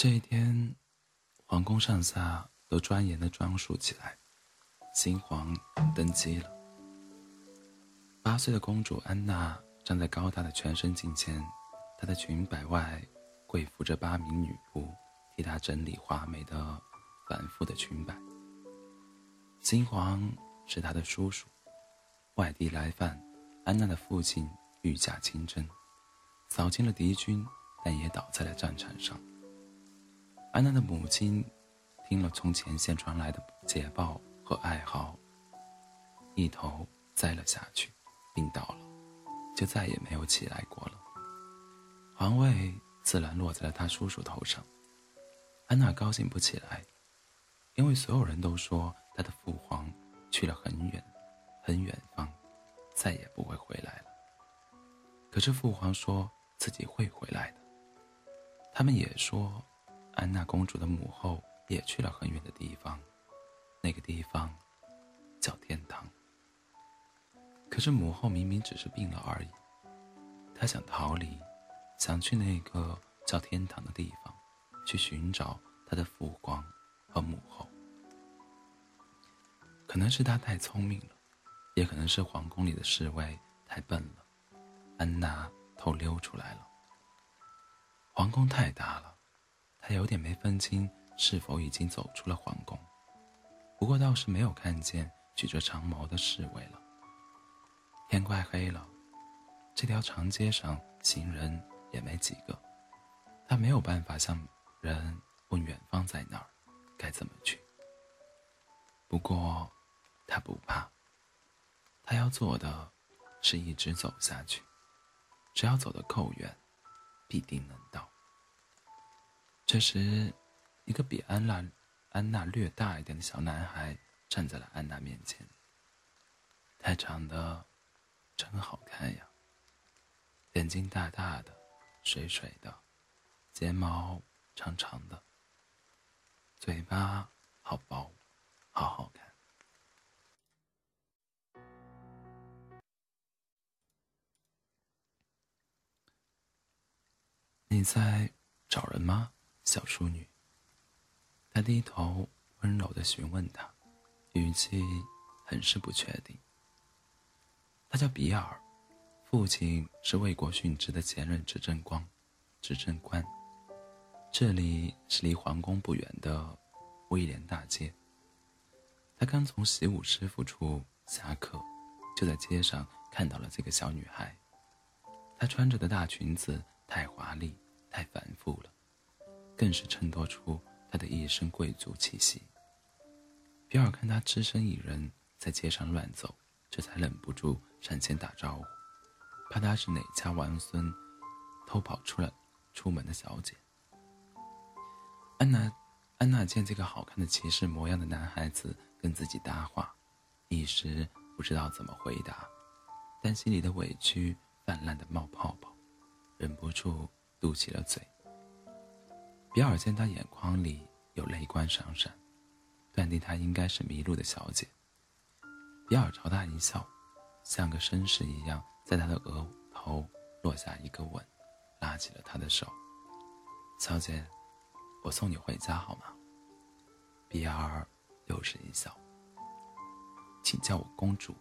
这一天，皇宫上下都庄严的装束起来，新皇登基了。八岁的公主安娜站在高大的全身镜前，她的裙摆外跪伏着八名女仆，替她整理华美的、繁复的裙摆。新皇是她的叔叔，外地来犯，安娜的父亲御驾亲征，扫清了敌军，但也倒在了战场上。安娜的母亲听了从前线传来的捷报和哀嚎，一头栽了下去，病倒了，就再也没有起来过了。皇位自然落在了他叔叔头上。安娜高兴不起来，因为所有人都说她的父皇去了很远，很远方，再也不会回来了。可是父皇说自己会回来的，他们也说。安娜公主的母后也去了很远的地方，那个地方叫天堂。可是母后明明只是病了而已，她想逃离，想去那个叫天堂的地方，去寻找她的父皇和母后。可能是她太聪明了，也可能是皇宫里的侍卫太笨了，安娜偷溜出来了。皇宫太大了。他有点没分清是否已经走出了皇宫，不过倒是没有看见举着长矛的侍卫了。天快黑了，这条长街上行人也没几个，他没有办法向人问远方在哪儿，该怎么去。不过，他不怕，他要做的是一直走下去，只要走得够远，必定能到。这时，一个比安娜安娜略大一点的小男孩站在了安娜面前。他长得真好看呀，眼睛大大的，水水的，睫毛长长的，嘴巴好薄，好好看。你在找人吗？小淑女，他低头温柔的询问她，语气很是不确定。他叫比尔，父亲是为国殉职的前任执政官，执政官。这里是离皇宫不远的威廉大街。他刚从习武师傅处下课，就在街上看到了这个小女孩。她穿着的大裙子太华丽，太繁复了。更是衬托出他的一身贵族气息。比尔看他只身一人在街上乱走，这才忍不住上前打招呼，怕他是哪家王孙偷跑出了出门的小姐。安娜，安娜见这个好看的骑士模样的男孩子跟自己搭话，一时不知道怎么回答，但心里的委屈泛滥的冒泡泡，忍不住嘟起了嘴。比尔见他眼眶里有泪光闪闪，断定她应该是迷路的小姐。比尔朝她一笑，像个绅士一样，在她的额头落下一个吻，拉起了她的手。小姐，我送你回家好吗？比尔又是一笑。请叫我公主。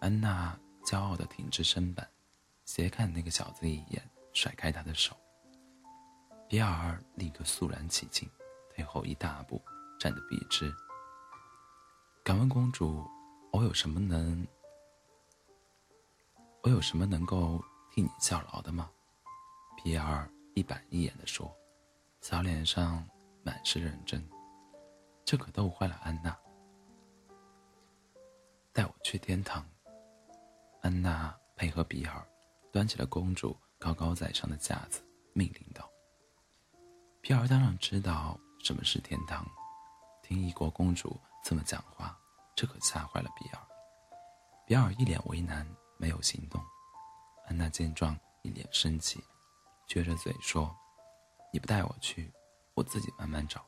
安娜骄傲地挺直身板，斜看那个小子一眼，甩开他的手。比尔立刻肃然起敬，退后一大步，站得笔直。敢问公主，我有什么能……我有什么能够替你效劳的吗？比尔一板一眼地说，小脸上满是认真。这可逗坏了安娜。带我去天堂。安娜配合比尔，端起了公主高高在上的架子，命令道。比尔当然知道什么是天堂，听异国公主这么讲话，这可吓坏了比尔。比尔一脸为难，没有行动。安娜见状，一脸生气，撅着嘴说：“你不带我去，我自己慢慢找。”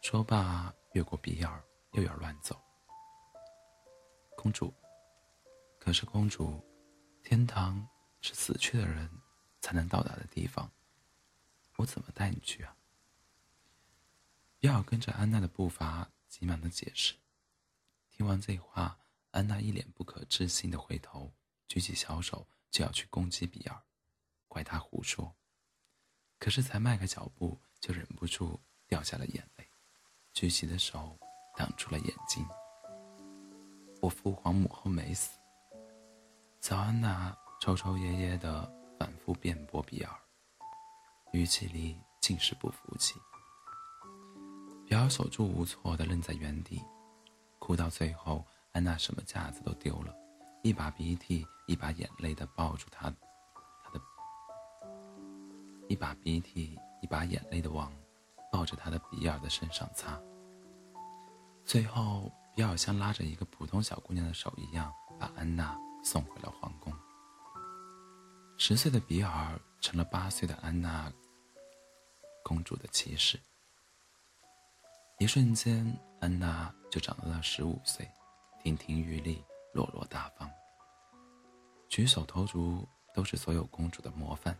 说罢，越过比尔，又要乱走。公主，可是公主，天堂是死去的人才能到达的地方。我怎么带你去啊？”比尔跟着安娜的步伐，急忙的解释。听完这话，安娜一脸不可置信的回头，举起小手就要去攻击比尔，怪他胡说。可是才迈开脚步，就忍不住掉下了眼泪，举起的手挡住了眼睛。我父皇母后没死。小安娜抽抽噎噎的反复辩驳比尔，语气里尽是不服气。比尔手足无措的愣在原地。哭到最后，安娜什么架子都丢了，一把鼻涕一把眼泪的抱住他，他的，一把鼻涕一把眼泪的往抱着他的比尔的身上擦。最后，比尔像拉着一个普通小姑娘的手一样，把安娜送回了皇宫。十岁的比尔成了八岁的安娜公主的骑士。一瞬间，安娜就长到了十五岁，亭亭玉立，落落大方，举手投足都是所有公主的模范。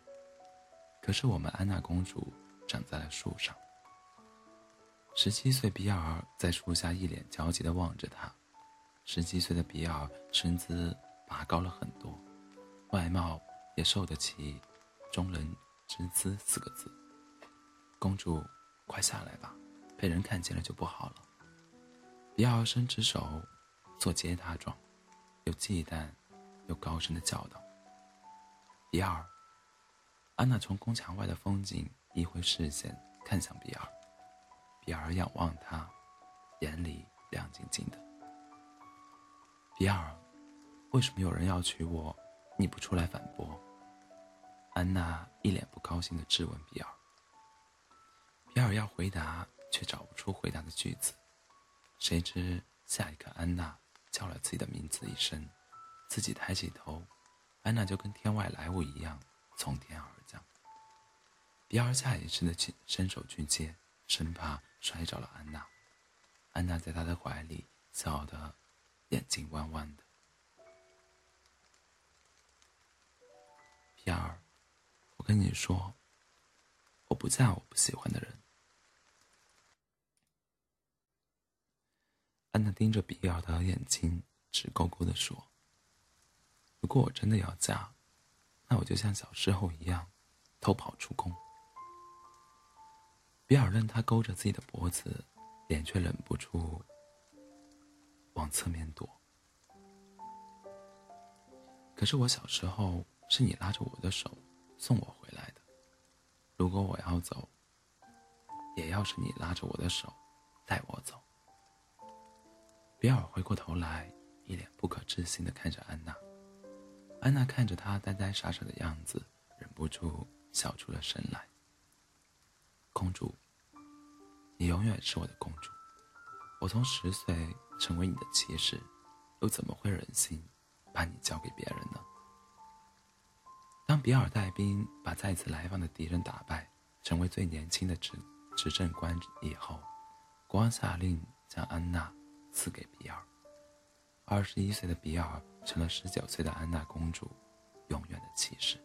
可是我们安娜公主长在了树上。十七岁，比尔在树下一脸焦急地望着她。十七岁的比尔身姿拔高了很多，外貌也受得起“中人之姿”四个字。公主，快下来吧。被人看见了就不好了。比尔伸直手，做接他状，又忌惮，又高声的叫道：“比尔！”安娜从宫墙外的风景移回视线，看向比尔。比尔仰望他，眼里亮晶晶的。比尔，为什么有人要娶我，你不出来反驳？安娜一脸不高兴的质问比尔。比尔要回答。却找不出回答的句子，谁知下一刻，安娜叫了自己的名字一声，自己抬起头，安娜就跟天外来物一样从天而降。比尔下意识的去伸手去接，生怕摔着了安娜。安娜在他的怀里笑得眼睛弯弯的。比尔，我跟你说，我不嫁我不喜欢的人。他盯着比尔的眼睛，直勾勾的说：“如果我真的要嫁，那我就像小时候一样，偷跑出宫。”比尔任他勾着自己的脖子，脸却忍不住往侧面躲。可是我小时候是你拉着我的手送我回来的，如果我要走，也要是你拉着我的手带我走。比尔回过头来，一脸不可置信的看着安娜。安娜看着他呆呆傻傻的样子，忍不住笑出了声来。公主，你永远是我的公主。我从十岁成为你的骑士，又怎么会忍心把你交给别人呢？当比尔带兵把再次来访的敌人打败，成为最年轻的执执政官以后，国王下令将安娜。赐给比尔。二十一岁的比尔成了十九岁的安娜公主永远的骑士。